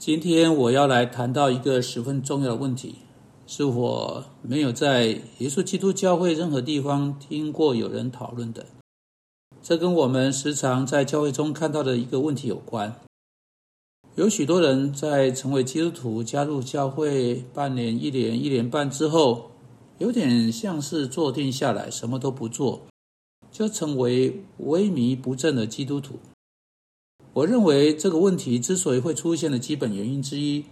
今天我要来谈到一个十分重要的问题，是我没有在耶稣基督教会任何地方听过有人讨论的。这跟我们时常在教会中看到的一个问题有关。有许多人在成为基督徒、加入教会半年、一年、一年半之后，有点像是坐定下来，什么都不做，就成为萎靡不振的基督徒。我认为这个问题之所以会出现的基本原因之一，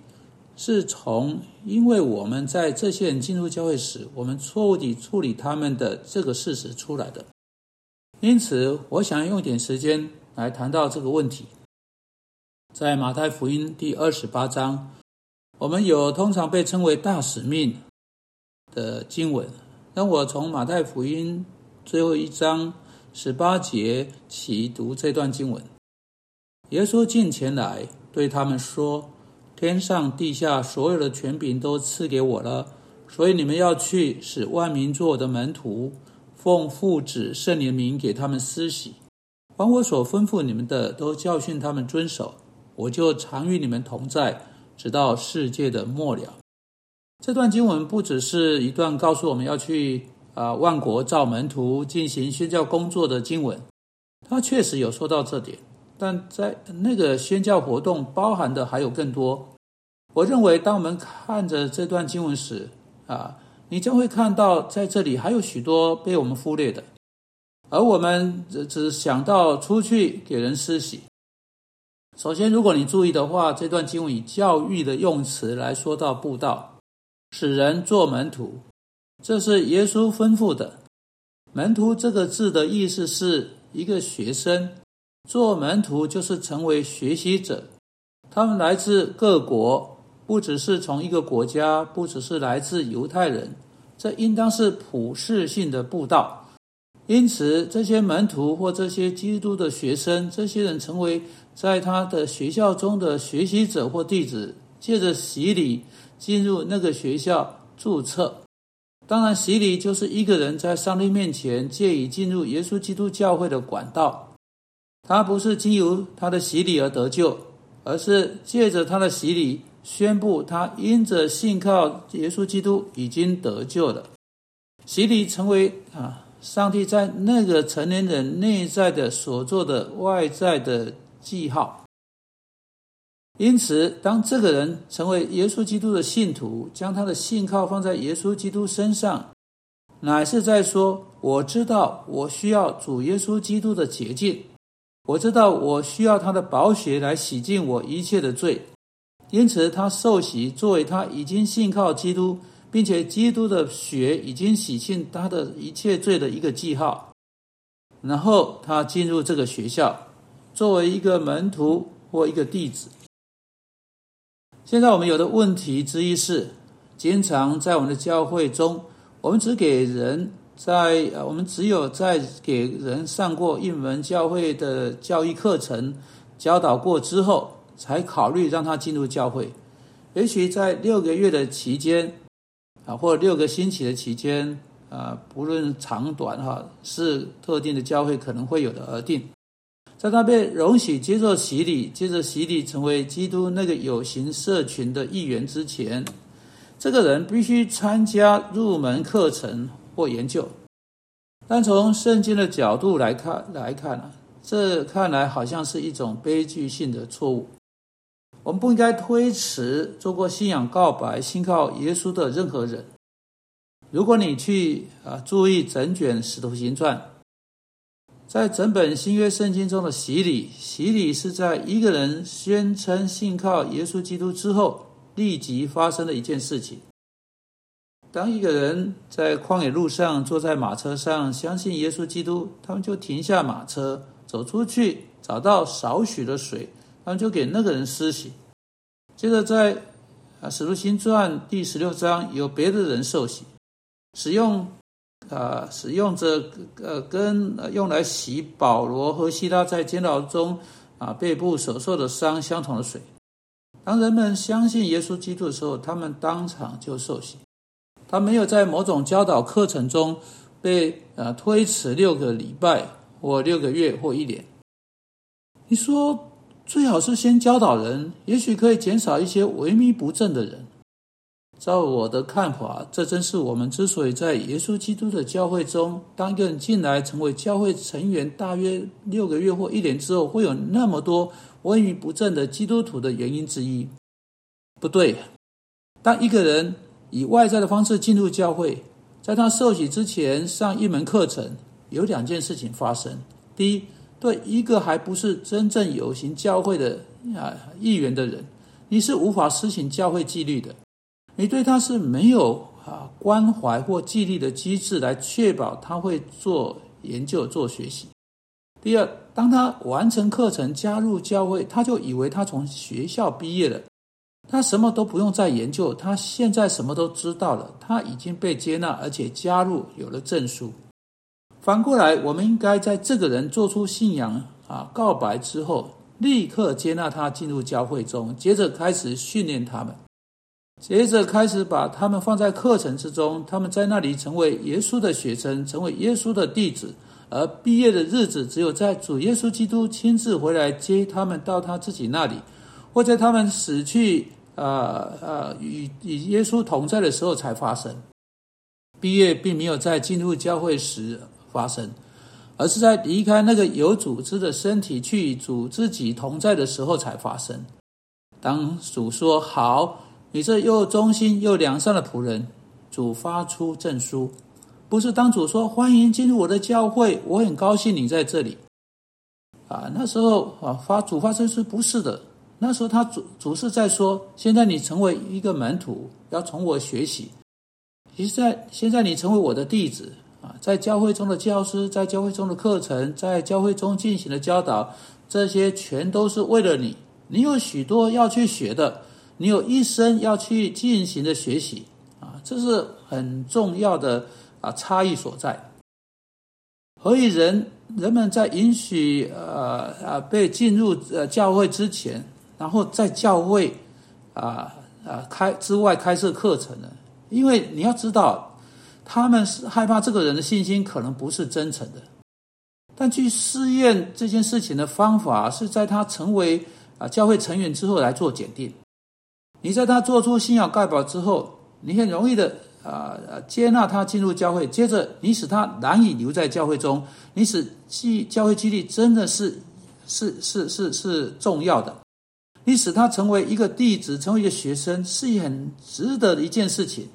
是从因为我们在这些人进入教会时，我们错误地处理他们的这个事实出来的。因此，我想用点时间来谈到这个问题。在马太福音第二十八章，我们有通常被称为大使命的经文。让我从马太福音最后一章十八节起读这段经文。耶稣近前来对他们说：“天上地下所有的权柄都赐给我了，所以你们要去，使万民做我的门徒，奉父子圣灵名给他们施洗，把我所吩咐你们的都教训他们遵守。我就常与你们同在，直到世界的末了。”这段经文不只是一段告诉我们要去啊万国造门徒、进行宣教工作的经文，它确实有说到这点。但在那个宣教活动包含的还有更多。我认为，当我们看着这段经文时，啊，你将会看到在这里还有许多被我们忽略的，而我们只只想到出去给人施洗。首先，如果你注意的话，这段经文以教育的用词来说到布道，使人做门徒，这是耶稣吩咐的。门徒这个字的意思是一个学生。做门徒就是成为学习者，他们来自各国，不只是从一个国家，不只是来自犹太人，这应当是普世性的布道。因此，这些门徒或这些基督的学生，这些人成为在他的学校中的学习者或弟子，借着洗礼进入那个学校注册。当然，洗礼就是一个人在上帝面前借以进入耶稣基督教会的管道。他不是经由他的洗礼而得救，而是借着他的洗礼宣布他因着信靠耶稣基督已经得救了。洗礼成为啊，上帝在那个成年人内在的所做的外在的记号。因此，当这个人成为耶稣基督的信徒，将他的信靠放在耶稣基督身上，乃是在说：我知道我需要主耶稣基督的捷径。我知道我需要他的宝血来洗净我一切的罪，因此他受洗作为他已经信靠基督，并且基督的血已经洗净他的一切罪的一个记号。然后他进入这个学校，作为一个门徒或一个弟子。现在我们有的问题之一是，经常在我们的教会中，我们只给人。在呃，我们只有在给人上过一门教会的教育课程、教导过之后，才考虑让他进入教会。也许在六个月的期间，啊，或六个星期的期间，啊，不论长短哈，是特定的教会可能会有的而定。在他被容许接受洗礼，接着洗礼成为基督那个有形社群的一员之前，这个人必须参加入门课程。或研究，但从圣经的角度来看来看呢，这看来好像是一种悲剧性的错误。我们不应该推迟做过信仰告白、信靠耶稣的任何人。如果你去啊注意整卷使徒行传，在整本新约圣经中的洗礼，洗礼是在一个人宣称信靠耶稣基督之后立即发生的一件事情。当一个人在旷野路上坐在马车上，相信耶稣基督，他们就停下马车，走出去，找到少许的水，他们就给那个人施洗。接着在啊《使徒行传》第十六章，有别的人受洗，使用啊使用着呃跟用来洗保罗和希拉在监牢中啊背部所受的伤相同的水。当人们相信耶稣基督的时候，他们当场就受洗。他没有在某种教导课程中被呃推迟六个礼拜或六个月或一年。你说最好是先教导人，也许可以减少一些萎靡不振的人。照我的看法，这正是我们之所以在耶稣基督的教会中，当一个人进来成为教会成员，大约六个月或一年之后，会有那么多萎靡不振的基督徒的原因之一。不对，当一个人以外在的方式进入教会，在他受洗之前上一门课程，有两件事情发生：第一，对一个还不是真正有形教会的啊议员的人，你是无法施行教会纪律的。你对他是没有啊关怀或纪律的机制来确保他会做研究、做学习。第二，当他完成课程、加入教会，他就以为他从学校毕业了，他什么都不用再研究，他现在什么都知道了，他已经被接纳，而且加入有了证书。反过来，我们应该在这个人做出信仰啊告白之后，立刻接纳他进入教会中，接着开始训练他们。接着开始把他们放在课程之中，他们在那里成为耶稣的学生，成为耶稣的弟子。而毕业的日子，只有在主耶稣基督亲自回来接他们到他自己那里，或在他们死去，呃呃，与与耶稣同在的时候才发生。毕业并没有在进入教会时发生，而是在离开那个有组织的身体去与主自己同在的时候才发生。当主说好。你这又忠心又良善的仆人，主发出证书，不是当主说欢迎进入我的教会，我很高兴你在这里。啊，那时候啊发主发证书不是的，那时候他主主是在说，现在你成为一个门徒，要从我学习。现在现在你成为我的弟子啊，在教会中的教师，在教会中的课程，在教会中进行的教导，这些全都是为了你，你有许多要去学的。你有一生要去进行的学习啊，这是很重要的啊差异所在。何以人人们在允许呃啊被进入呃教会之前，然后在教会啊啊开之外开设课程呢？因为你要知道，他们是害怕这个人的信心可能不是真诚的。但去试验这件事情的方法，是在他成为啊教会成员之后来做检定。你在他做出信仰盖表之后，你很容易的啊接纳他进入教会，接着你使他难以留在教会中，你使记教会激励真的是是是是是重要的，你使他成为一个弟子，成为一个学生，是很值得的一件事情。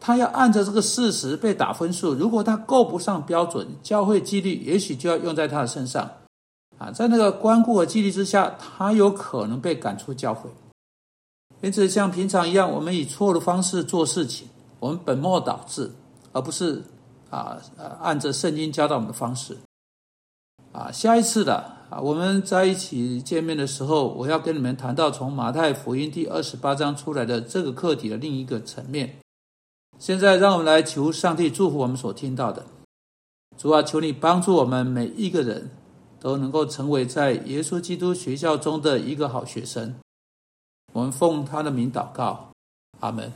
他要按照这个事实被打分数，如果他够不上标准，教会纪律也许就要用在他的身上啊，在那个关顾和纪律之下，他有可能被赶出教会。因此，像平常一样，我们以错的方式做事情，我们本末倒置，而不是啊呃按着圣经教导我们的方式。啊，下一次的我们在一起见面的时候，我要跟你们谈到从马太福音第二十八章出来的这个课题的另一个层面。现在，让我们来求上帝祝福我们所听到的。主啊，求你帮助我们每一个人都能够成为在耶稣基督学校中的一个好学生。我们奉他的名祷告，阿门。